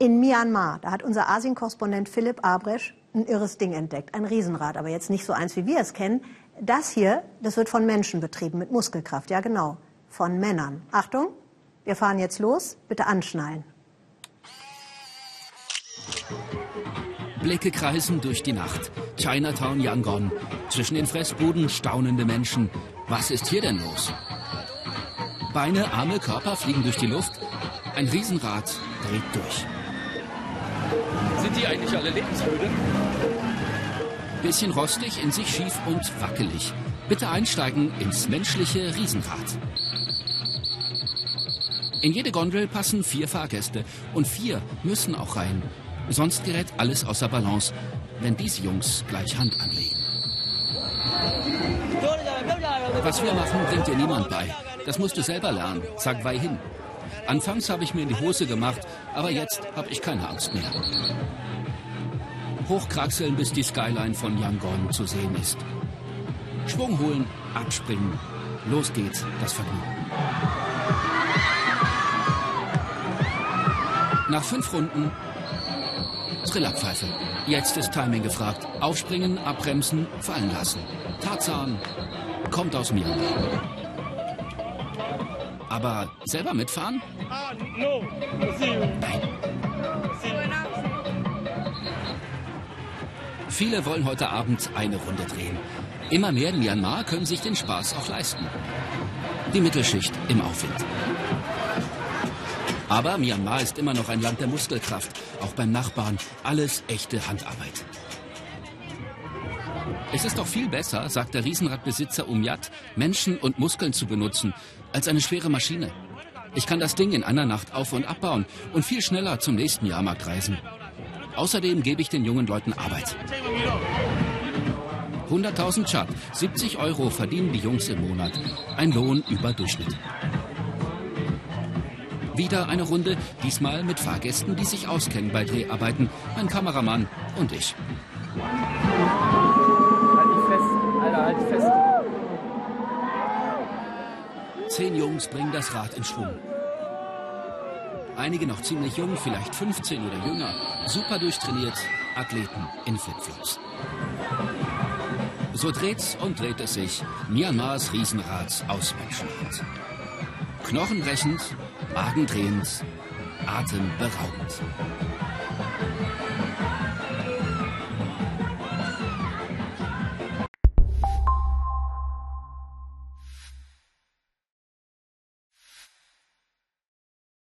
In Myanmar, da hat unser Asien-Korrespondent Philipp Abresch ein irres Ding entdeckt, ein Riesenrad, aber jetzt nicht so eins, wie wir es kennen. Das hier, das wird von Menschen betrieben, mit Muskelkraft, ja genau, von Männern. Achtung, wir fahren jetzt los, bitte anschnallen. Blicke kreisen durch die Nacht. Chinatown Yangon. Zwischen den Fressbuden staunende Menschen. Was ist hier denn los? Beine, Arme, Körper fliegen durch die Luft. Ein Riesenrad dreht durch. Sind die eigentlich alle lebensmüde? Bisschen rostig, in sich schief und wackelig. Bitte einsteigen ins menschliche Riesenrad. In jede Gondel passen vier Fahrgäste und vier müssen auch rein. Sonst gerät alles außer Balance, wenn diese Jungs gleich Hand anlegen. Was wir machen, bringt dir niemand bei. Das musst du selber lernen, sagt Wei hin. Anfangs habe ich mir in die Hose gemacht, aber jetzt habe ich keine Angst mehr. Hochkraxeln, bis die Skyline von Yangon zu sehen ist. Schwung holen, abspringen. Los geht's, das Vergnügen. Nach fünf Runden Trillerpfeife. Jetzt ist Timing gefragt. Aufspringen, abbremsen, fallen lassen. Tarzan kommt aus mir. Aber selber mitfahren? Nein. Viele wollen heute Abend eine Runde drehen. Immer mehr in Myanmar können sich den Spaß auch leisten. Die Mittelschicht im Aufwind. Aber Myanmar ist immer noch ein Land der Muskelkraft. Auch beim Nachbarn alles echte Handarbeit. Es ist doch viel besser, sagt der Riesenradbesitzer Umyat, Menschen und Muskeln zu benutzen, als eine schwere Maschine. Ich kann das Ding in einer Nacht auf- und abbauen und viel schneller zum nächsten Jahrmarkt reisen. Außerdem gebe ich den jungen Leuten Arbeit. 100.000 Chat, 70 Euro verdienen die Jungs im Monat. Ein Lohn über Durchschnitt. Wieder eine Runde, diesmal mit Fahrgästen, die sich auskennen bei Dreharbeiten. Mein Kameramann und ich. Zehn Jungs bringen das Rad in Schwung. Einige noch ziemlich jung, vielleicht 15 oder jünger. Super durchtrainiert, Athleten in Flipflops. So dreht's und dreht es sich. Myanmars Riesenrad aus Menschenhand. Knochenbrechend, magendrehend, atemberaubend.